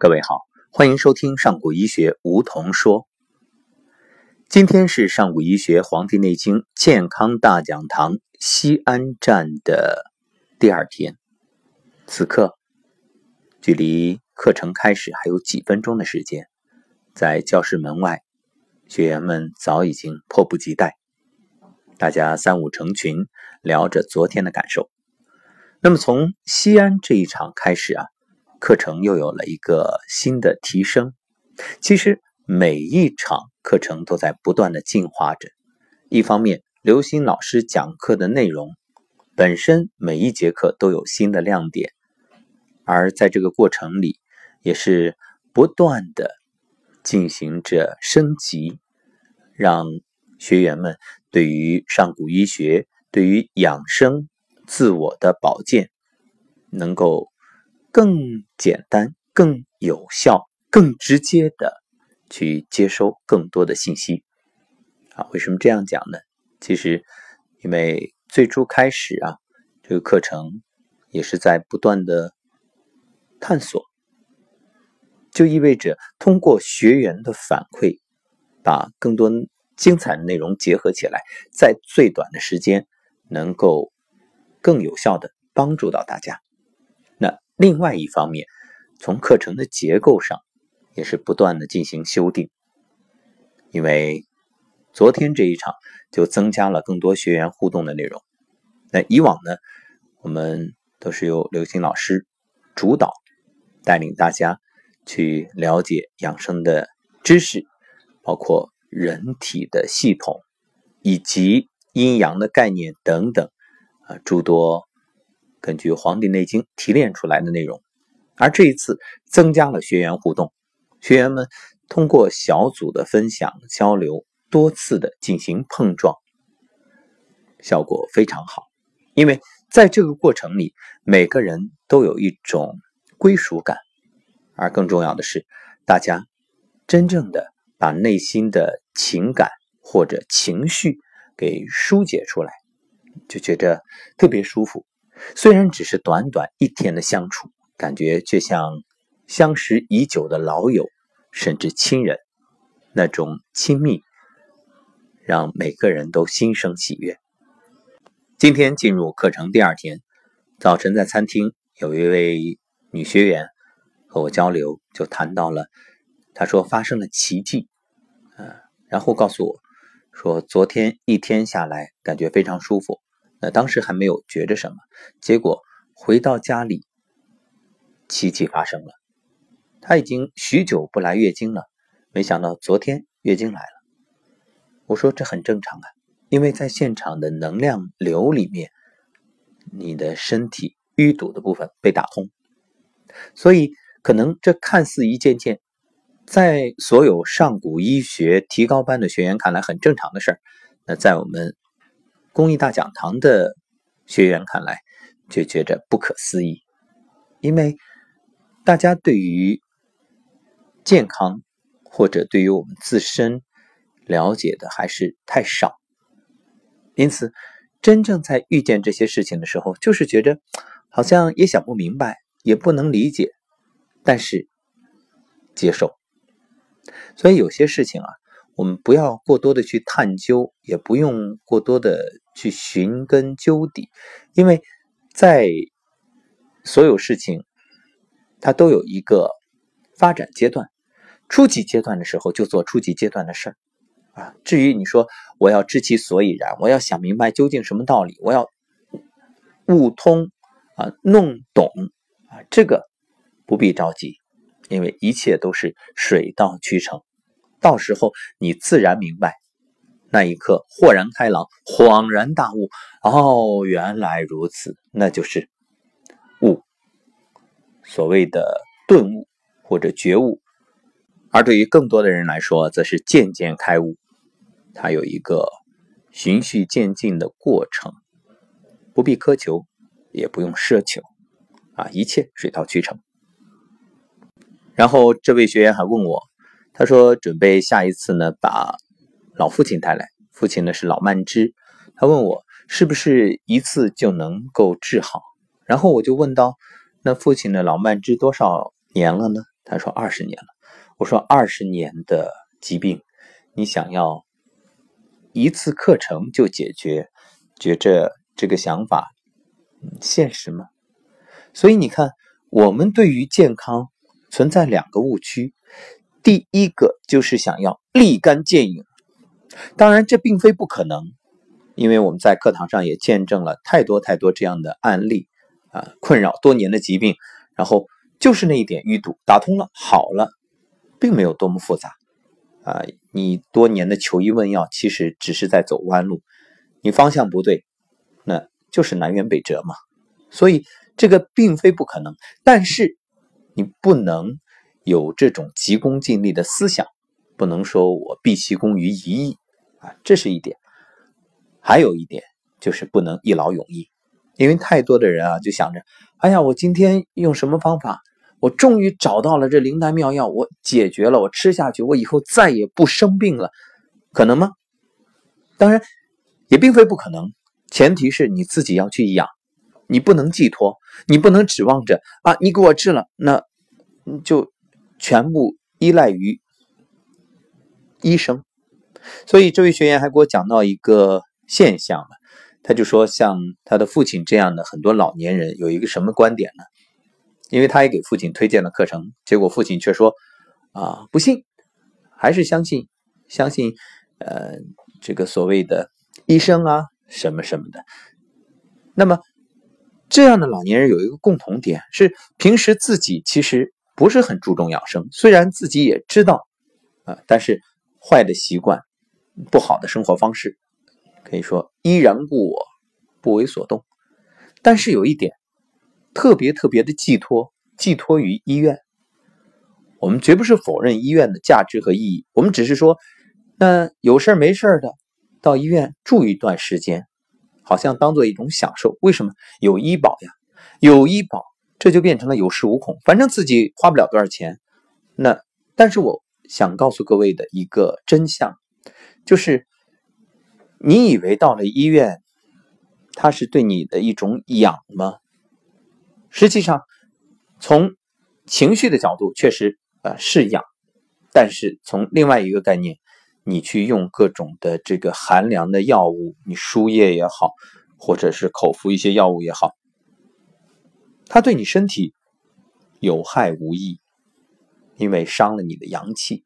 各位好，欢迎收听上古医学梧桐说。今天是上古医学《黄帝内经健康大讲堂》西安站的第二天，此刻距离课程开始还有几分钟的时间，在教室门外，学员们早已经迫不及待，大家三五成群聊着昨天的感受。那么从西安这一场开始啊。课程又有了一个新的提升。其实每一场课程都在不断的进化着。一方面，刘鑫老师讲课的内容本身每一节课都有新的亮点，而在这个过程里，也是不断的进行着升级，让学员们对于上古医学、对于养生、自我的保健能够。更简单、更有效、更直接的去接收更多的信息啊？为什么这样讲呢？其实，因为最初开始啊，这个课程也是在不断的探索，就意味着通过学员的反馈，把更多精彩的内容结合起来，在最短的时间能够更有效的帮助到大家。另外一方面，从课程的结构上也是不断的进行修订，因为昨天这一场就增加了更多学员互动的内容。那以往呢，我们都是由刘星老师主导，带领大家去了解养生的知识，包括人体的系统以及阴阳的概念等等啊诸多。根据《黄帝内经》提炼出来的内容，而这一次增加了学员互动，学员们通过小组的分享交流，多次的进行碰撞，效果非常好。因为在这个过程里，每个人都有一种归属感，而更重要的是，大家真正的把内心的情感或者情绪给疏解出来，就觉着特别舒服。虽然只是短短一天的相处，感觉却像相识已久的老友，甚至亲人，那种亲密，让每个人都心生喜悦。今天进入课程第二天，早晨在餐厅，有一位女学员和我交流，就谈到了，她说发生了奇迹，呃，然后告诉我，说昨天一天下来，感觉非常舒服。那当时还没有觉着什么，结果回到家里，奇迹发生了。她已经许久不来月经了，没想到昨天月经来了。我说这很正常啊，因为在现场的能量流里面，你的身体淤堵的部分被打通，所以可能这看似一件件，在所有上古医学提高班的学员看来很正常的事儿，那在我们。公益大讲堂的学员看来就觉着不可思议，因为大家对于健康或者对于我们自身了解的还是太少，因此真正在遇见这些事情的时候，就是觉着好像也想不明白，也不能理解，但是接受。所以有些事情啊。我们不要过多的去探究，也不用过多的去寻根究底，因为在所有事情，它都有一个发展阶段。初级阶段的时候就做初级阶段的事儿啊。至于你说我要知其所以然，我要想明白究竟什么道理，我要悟通啊，弄懂啊，这个不必着急，因为一切都是水到渠成。到时候你自然明白，那一刻豁然开朗，恍然大悟。哦，原来如此，那就是悟，所谓的顿悟或者觉悟。而对于更多的人来说，则是渐渐开悟，它有一个循序渐进的过程，不必苛求，也不用奢求，啊，一切水到渠成。然后这位学员还问我。他说：“准备下一次呢，把老父亲带来。父亲呢是老慢支。他问我是不是一次就能够治好。然后我就问到：那父亲的老慢支多少年了呢？他说二十年了。我说二十年的疾病，你想要一次课程就解决，觉着这个想法现实吗？所以你看，我们对于健康存在两个误区。第一个就是想要立竿见影，当然这并非不可能，因为我们在课堂上也见证了太多太多这样的案例啊，困扰多年的疾病，然后就是那一点淤堵打通了，好了，并没有多么复杂啊。你多年的求医问药，其实只是在走弯路，你方向不对，那就是南辕北辙嘛。所以这个并非不可能，但是你不能。有这种急功近利的思想，不能说我毕其功于一役啊，这是一点。还有一点就是不能一劳永逸，因为太多的人啊就想着，哎呀，我今天用什么方法，我终于找到了这灵丹妙药，我解决了，我吃下去，我以后再也不生病了，可能吗？当然也并非不可能，前提是你自己要去养，你不能寄托，你不能指望着啊，你给我治了，那就。全部依赖于医生，所以这位学员还给我讲到一个现象了。他就说，像他的父亲这样的很多老年人有一个什么观点呢？因为他也给父亲推荐了课程，结果父亲却说：“啊，不信，还是相信，相信，呃，这个所谓的医生啊，什么什么的。”那么，这样的老年人有一个共同点是，平时自己其实。不是很注重养生，虽然自己也知道，啊，但是坏的习惯、不好的生活方式，可以说依然故我，不为所动。但是有一点，特别特别的寄托，寄托于医院。我们绝不是否认医院的价值和意义，我们只是说，那有事没事的到医院住一段时间，好像当做一种享受。为什么有医保呀？有医保。这就变成了有恃无恐，反正自己花不了多少钱。那但是我想告诉各位的一个真相，就是你以为到了医院，它是对你的一种养吗？实际上，从情绪的角度，确实呃是养，但是从另外一个概念，你去用各种的这个寒凉的药物，你输液也好，或者是口服一些药物也好。它对你身体有害无益，因为伤了你的阳气。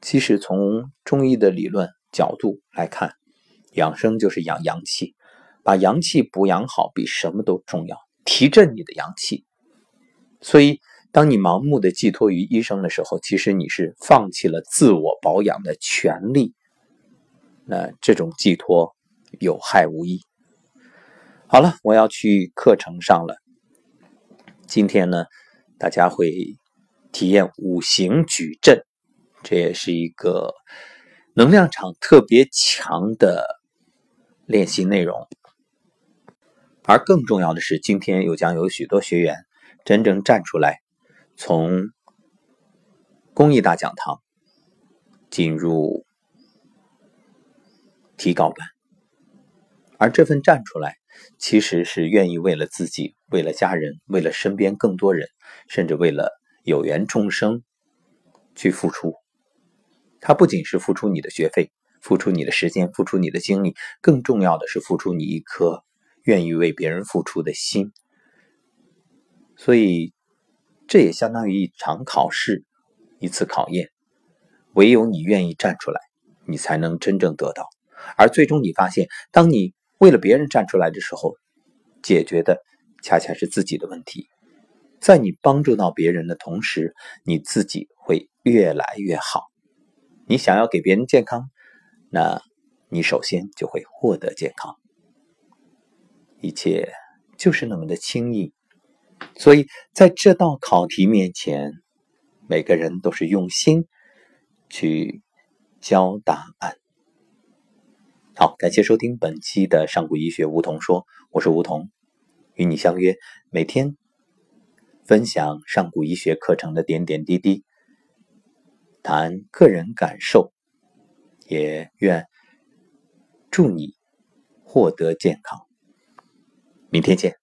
其实从中医的理论角度来看，养生就是养阳气，把阳气补养好比什么都重要，提振你的阳气。所以，当你盲目的寄托于医生的时候，其实你是放弃了自我保养的权利。那这种寄托有害无益。好了，我要去课程上了。今天呢，大家会体验五行矩阵，这也是一个能量场特别强的练习内容。而更重要的是，今天又将有许多学员真正站出来，从公益大讲堂进入提高班，而这份站出来。其实是愿意为了自己、为了家人、为了身边更多人，甚至为了有缘众生去付出。他不仅是付出你的学费，付出你的时间，付出你的精力，更重要的是付出你一颗愿意为别人付出的心。所以，这也相当于一场考试，一次考验。唯有你愿意站出来，你才能真正得到。而最终，你发现，当你。为了别人站出来的时候，解决的恰恰是自己的问题。在你帮助到别人的同时，你自己会越来越好。你想要给别人健康，那你首先就会获得健康。一切就是那么的轻易。所以在这道考题面前，每个人都是用心去交答案。好，感谢收听本期的上古医学梧桐说，我是梧桐，与你相约每天分享上古医学课程的点点滴滴，谈个人感受，也愿祝你获得健康。明天见。